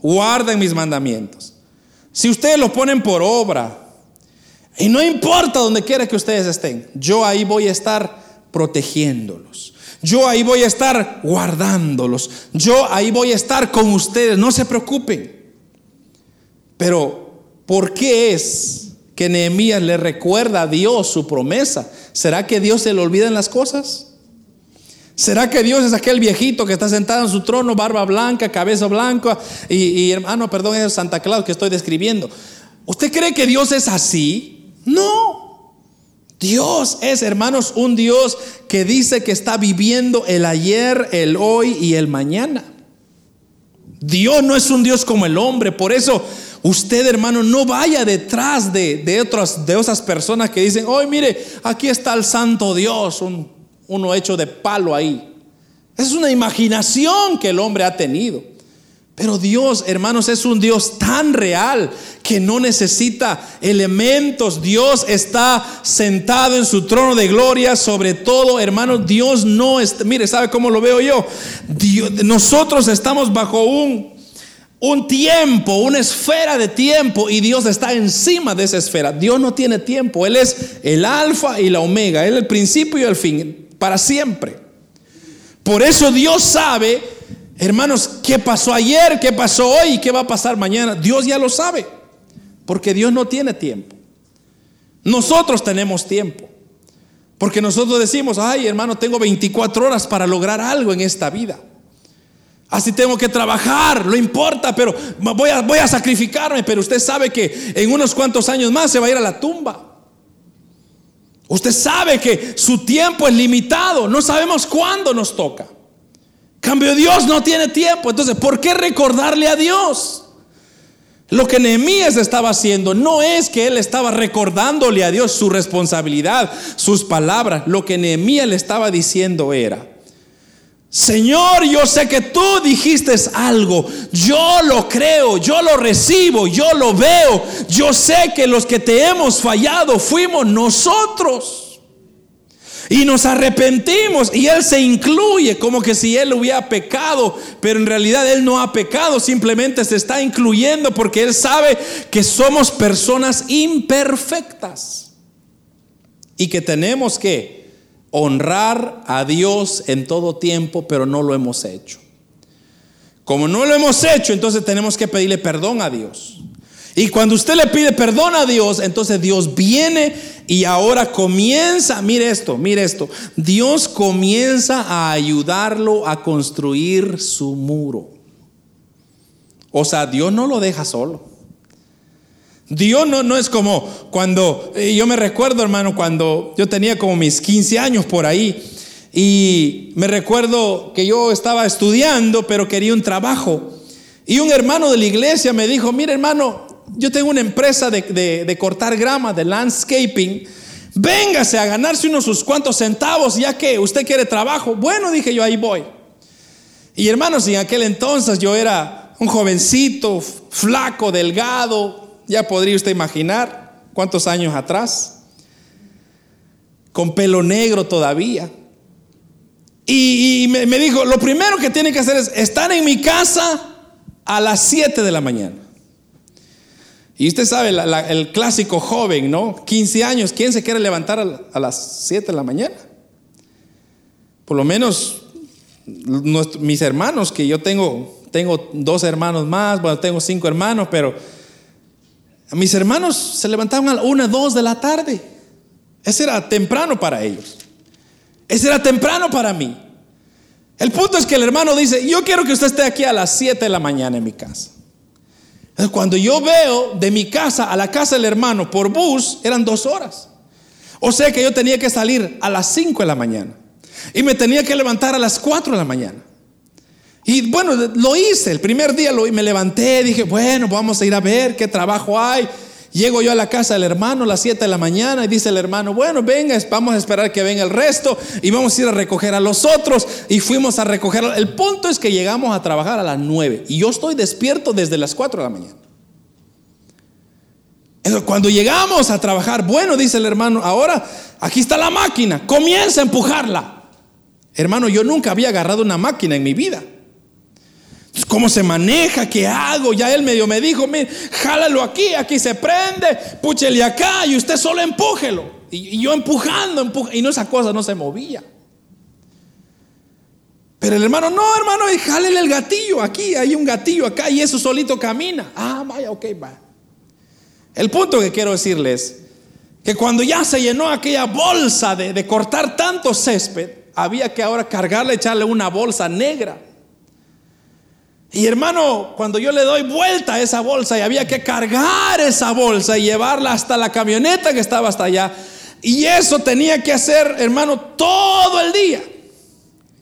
guarden mis mandamientos. Si ustedes lo ponen por obra, y no importa donde quiera que ustedes estén, yo ahí voy a estar protegiéndolos. Yo ahí voy a estar guardándolos. Yo ahí voy a estar con ustedes. No se preocupen. Pero, ¿por qué es que Nehemías le recuerda a Dios su promesa? ¿Será que Dios se le olvidan las cosas? ¿Será que Dios es aquel viejito que está sentado en su trono, barba blanca, cabeza blanca? Y, hermano, perdón, es Santa Claus que estoy describiendo. ¿Usted cree que Dios es así? No. Dios es, hermanos, un Dios que dice que está viviendo el ayer, el hoy y el mañana. Dios no es un Dios como el hombre. Por eso usted, hermano, no vaya detrás de, de, otras, de esas personas que dicen, hoy mire, aquí está el santo Dios, un uno hecho de palo ahí. Es una imaginación que el hombre ha tenido. Pero Dios, hermanos, es un Dios tan real que no necesita elementos. Dios está sentado en su trono de gloria. Sobre todo, hermanos, Dios no está. Mire, ¿sabe cómo lo veo yo? nosotros estamos bajo un, un tiempo, una esfera de tiempo, y Dios está encima de esa esfera. Dios no tiene tiempo. Él es el alfa y la omega. Él es el principio y el fin para siempre. Por eso Dios sabe, hermanos, qué pasó ayer, qué pasó hoy, qué va a pasar mañana. Dios ya lo sabe, porque Dios no tiene tiempo. Nosotros tenemos tiempo. Porque nosotros decimos, ay hermano, tengo 24 horas para lograr algo en esta vida. Así tengo que trabajar, no importa, pero voy a, voy a sacrificarme. Pero usted sabe que en unos cuantos años más se va a ir a la tumba. Usted sabe que su tiempo es limitado, no sabemos cuándo nos toca. Cambio Dios no tiene tiempo, entonces ¿por qué recordarle a Dios? Lo que Nehemías estaba haciendo no es que él estaba recordándole a Dios su responsabilidad, sus palabras. Lo que Nehemías le estaba diciendo era, Señor, yo sé que tú dijiste algo, yo lo creo, yo lo recibo, yo lo veo, yo sé que los que te hemos fallado fuimos nosotros. Y nos arrepentimos y Él se incluye como que si Él hubiera pecado, pero en realidad Él no ha pecado, simplemente se está incluyendo porque Él sabe que somos personas imperfectas y que tenemos que honrar a Dios en todo tiempo, pero no lo hemos hecho. Como no lo hemos hecho, entonces tenemos que pedirle perdón a Dios. Y cuando usted le pide perdón a Dios, entonces Dios viene y ahora comienza, mire esto, mire esto, Dios comienza a ayudarlo a construir su muro. O sea, Dios no lo deja solo. Dios no, no es como cuando, eh, yo me recuerdo hermano, cuando yo tenía como mis 15 años por ahí y me recuerdo que yo estaba estudiando pero quería un trabajo y un hermano de la iglesia me dijo, mire hermano, yo tengo una empresa de, de cortar grama, de landscaping, véngase a ganarse unos sus cuantos centavos ya que usted quiere trabajo. Bueno, dije yo, ahí voy. Y hermanos, en aquel entonces yo era un jovencito, flaco, delgado, ya podría usted imaginar cuántos años atrás, con pelo negro todavía. Y, me, dijo, lo primero que tiene que hacer es estar en mi casa a las 7 de la mañana. Y usted sabe, el clásico joven, ¿no? 15 años, ¿quién se quiere levantar a, las 7 de la mañana? Por lo menos mis hermanos, que yo tengo, tengo dos hermanos más, bueno, tengo cinco hermanos, pero mis hermanos se levantaban a la una, dos de la tarde. Ese era temprano para ellos. Ese era temprano para mí. El punto es que el hermano dice, yo quiero que usted esté aquí a las 7 de la mañana en mi casa. Cuando yo veo de mi casa a la casa del hermano por bus, eran dos horas. O sea que yo tenía que salir a las 5 de la mañana. Y me tenía que levantar a las 4 de la mañana. Y bueno, lo hice. El primer día lo, me levanté, dije, bueno, vamos a ir a ver qué trabajo hay. Llego yo a la casa del hermano a las 7 de la mañana y dice el hermano, bueno, venga, vamos a esperar que venga el resto y vamos a ir a recoger a los otros. Y fuimos a recoger. El punto es que llegamos a trabajar a las 9 y yo estoy despierto desde las 4 de la mañana. Cuando llegamos a trabajar, bueno, dice el hermano, ahora aquí está la máquina, comienza a empujarla. Hermano, yo nunca había agarrado una máquina en mi vida. ¿Cómo se maneja? ¿Qué hago? Ya él medio me dijo, mire, jálalo aquí, aquí se prende, púchele acá y usted solo empújelo. Y, yo empujando, y no esa cosa no se movía. Pero el hermano, no, hermano, jálele el gatillo aquí, hay un gatillo acá y eso solito camina. Ah, vaya, ok, va. El punto que quiero decirles que cuando ya se llenó aquella bolsa de, de cortar tanto césped, había que ahora cargarle, echarle una bolsa negra. Y hermano, cuando yo le doy vuelta a esa bolsa y había que cargar esa bolsa y llevarla hasta la camioneta que estaba hasta allá. Y eso tenía que hacer, hermano, todo el día.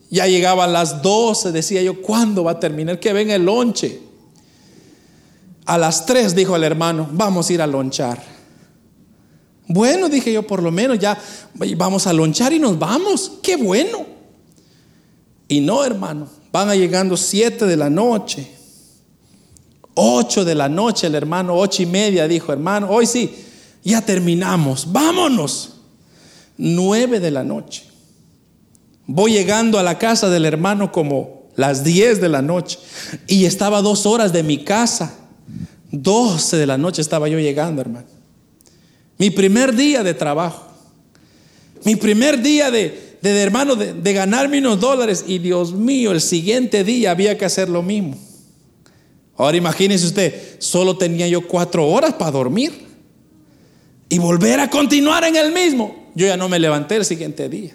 Ya llegaba a las 12, decía yo, ¿cuándo va a terminar? Que venga el lonche. A las 3 dijo el hermano, vamos a ir a lonchar. Bueno, dije yo, por lo menos ya vamos a lonchar y nos vamos. Qué bueno. Y no, hermano, van a llegando 7 de la noche. 8 de la noche, el hermano, ocho y media dijo, hermano, hoy sí, ya terminamos, vámonos. 9 de la noche. Voy llegando a la casa del hermano como las 10 de la noche y estaba dos horas de mi casa. 12 de la noche estaba yo llegando, hermano. Mi primer día de trabajo. Mi primer día de, de, hermano, de, ganarme unos dólares. Y Dios mío, el siguiente día había que hacer lo mismo. Ahora imagínese usted, solo tenía yo cuatro horas para dormir. Y volver a continuar en el mismo. Yo ya no me levanté el siguiente día.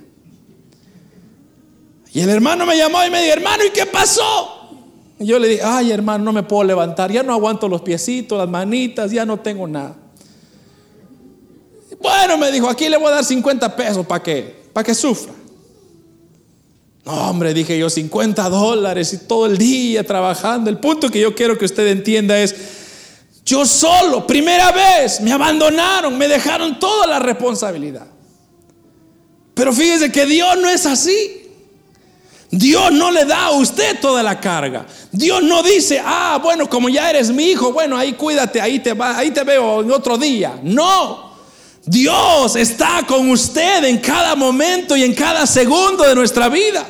Y el hermano me llamó y me dijo, hermano, ¿y qué pasó? Y yo le dije, ay hermano, no me puedo levantar, ya no aguanto los piecitos, las manitas, ya no tengo nada. Bueno, me dijo, aquí le voy a dar 50 pesos para que, para que sufra. No, hombre, dije yo, 50 dólares y todo el día trabajando. El punto que yo quiero que usted entienda es, yo solo, primera vez, me abandonaron, me dejaron toda la responsabilidad. Pero fíjese que Dios no es así. Dios no le da a usted toda la carga. Dios no dice, ah, bueno, como ya eres mi hijo, bueno, ahí cuídate, ahí te, va, ahí te veo en otro día. No. Dios está con usted en cada momento y en cada segundo de nuestra vida.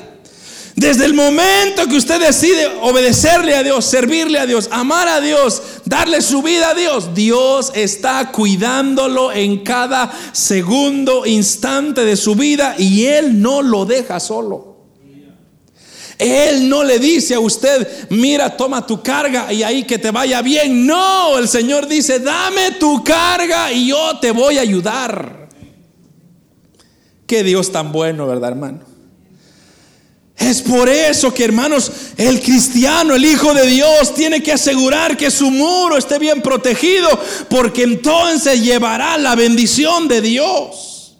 Desde el momento que usted decide obedecerle a Dios, servirle a Dios, amar a Dios, darle su vida a Dios, Dios está cuidándolo en cada segundo instante de su vida y Él no lo deja solo. Él no le dice a usted, mira, toma tu carga y ahí que te vaya bien. No, el Señor dice, dame tu carga y yo te voy a ayudar. Qué Dios tan bueno, ¿verdad, hermano? Es por eso que, hermanos, el cristiano, el Hijo de Dios, tiene que asegurar que su muro esté bien protegido, porque entonces llevará la bendición de Dios.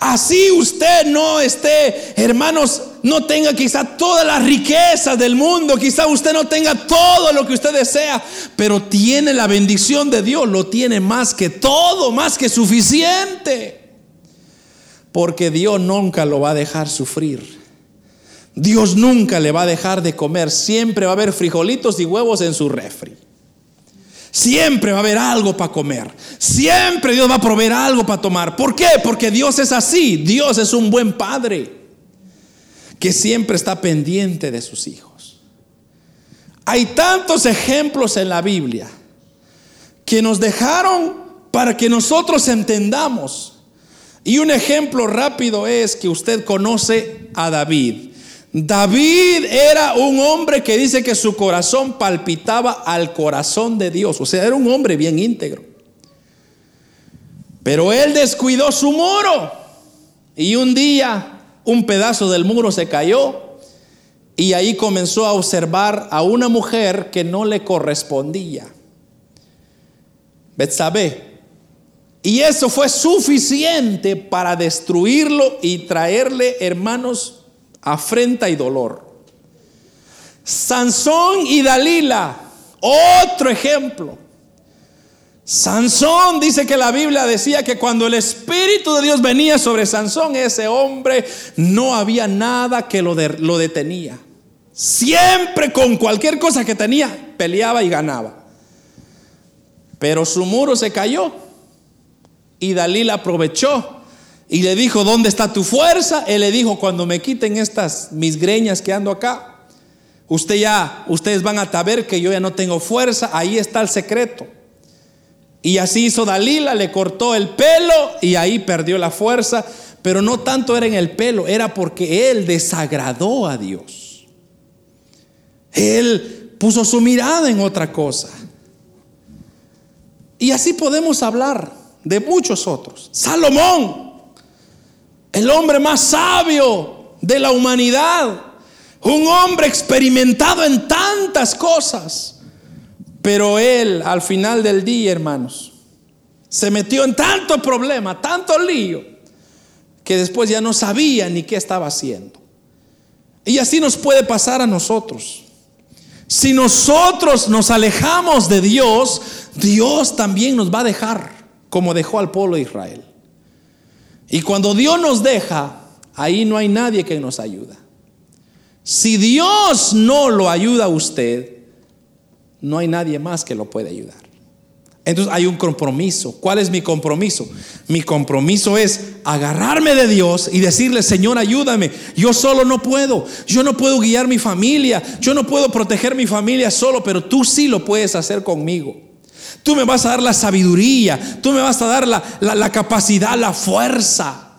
Así usted no esté, hermanos, no tenga quizá todas las riquezas del mundo, quizá usted no tenga todo lo que usted desea, pero tiene la bendición de Dios, lo tiene más que todo, más que suficiente. Porque Dios nunca lo va a dejar sufrir. Dios nunca le va a dejar de comer. Siempre va a haber frijolitos y huevos en su refri. Siempre va a haber algo para comer. Siempre Dios va a proveer algo para tomar. ¿Por qué? Porque Dios es así. Dios es un buen padre que siempre está pendiente de sus hijos. Hay tantos ejemplos en la Biblia que nos dejaron para que nosotros entendamos. Y un ejemplo rápido es que usted conoce a David. David era un hombre que dice que su corazón palpitaba al corazón de Dios. O sea, era un hombre bien íntegro. Pero él descuidó su muro. Y un día un pedazo del muro se cayó. Y ahí comenzó a observar a una mujer que no le correspondía. Betsabé. Y eso fue suficiente para destruirlo y traerle, hermanos, afrenta y dolor. Sansón y Dalila, otro ejemplo. Sansón dice que la Biblia decía que cuando el Espíritu de Dios venía sobre Sansón, ese hombre no había nada que lo, detenía. Siempre con cualquier cosa que tenía, peleaba y ganaba. Pero su muro se cayó y Dalila aprovechó y le dijo, ¿dónde está tu fuerza? Él le dijo, cuando me quiten estas mis greñas que ando acá, usted ya, ustedes van a saber que yo ya no tengo fuerza, ahí está el secreto. Y así hizo Dalila, le cortó el pelo y ahí perdió la fuerza, pero no tanto era en el pelo, era porque él desagradó a Dios. Él puso su mirada en otra cosa. Y así podemos hablar de muchos otros. Salomón el hombre más sabio de la humanidad, un hombre experimentado en tantas cosas. Pero él, al final del día, hermanos, se metió en tanto problema, tanto lío, que después ya no sabía ni qué estaba haciendo. Y así nos puede pasar a nosotros. Si nosotros nos alejamos de Dios, Dios también nos va a dejar, como dejó al pueblo de Israel. Y cuando Dios nos deja, ahí no hay nadie que nos ayuda. Si Dios no lo ayuda a usted, no hay nadie más que lo puede ayudar. Entonces hay un compromiso. ¿Cuál es mi compromiso? Mi compromiso es agarrarme de Dios y decirle, Señor, ayúdame. Yo solo no puedo. Yo no puedo guiar mi familia. Yo no puedo proteger mi familia solo, pero tú sí lo puedes hacer conmigo. Tú me vas a dar la sabiduría, tú me vas a dar la, capacidad, la fuerza.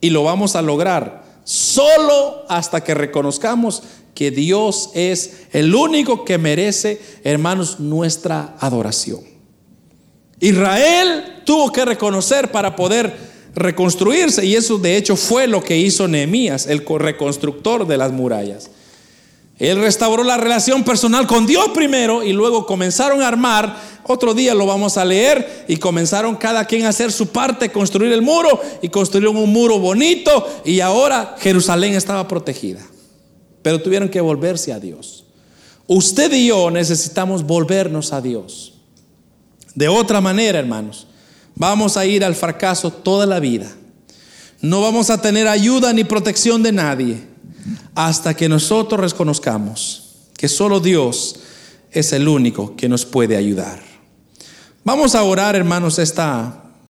Y lo vamos a lograr solo hasta que reconozcamos que Dios es el único que merece, hermanos, nuestra adoración. Israel tuvo que reconocer para poder reconstruirse y eso de hecho fue lo que hizo Nehemías, el reconstructor de las murallas. Él restauró la relación personal con Dios primero y luego comenzaron a armar. Otro día lo vamos a leer y comenzaron cada quien a hacer su parte, construir el muro y construyeron un muro bonito y ahora Jerusalén estaba protegida. Pero tuvieron que volverse a Dios. Usted y yo necesitamos volvernos a Dios. De otra manera, hermanos, vamos a ir al fracaso toda la vida. No vamos a tener ayuda ni protección de nadie hasta que nosotros reconozcamos que solo Dios es el único que nos puede ayudar. Vamos a orar, hermanos, esta